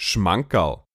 Schmankerl.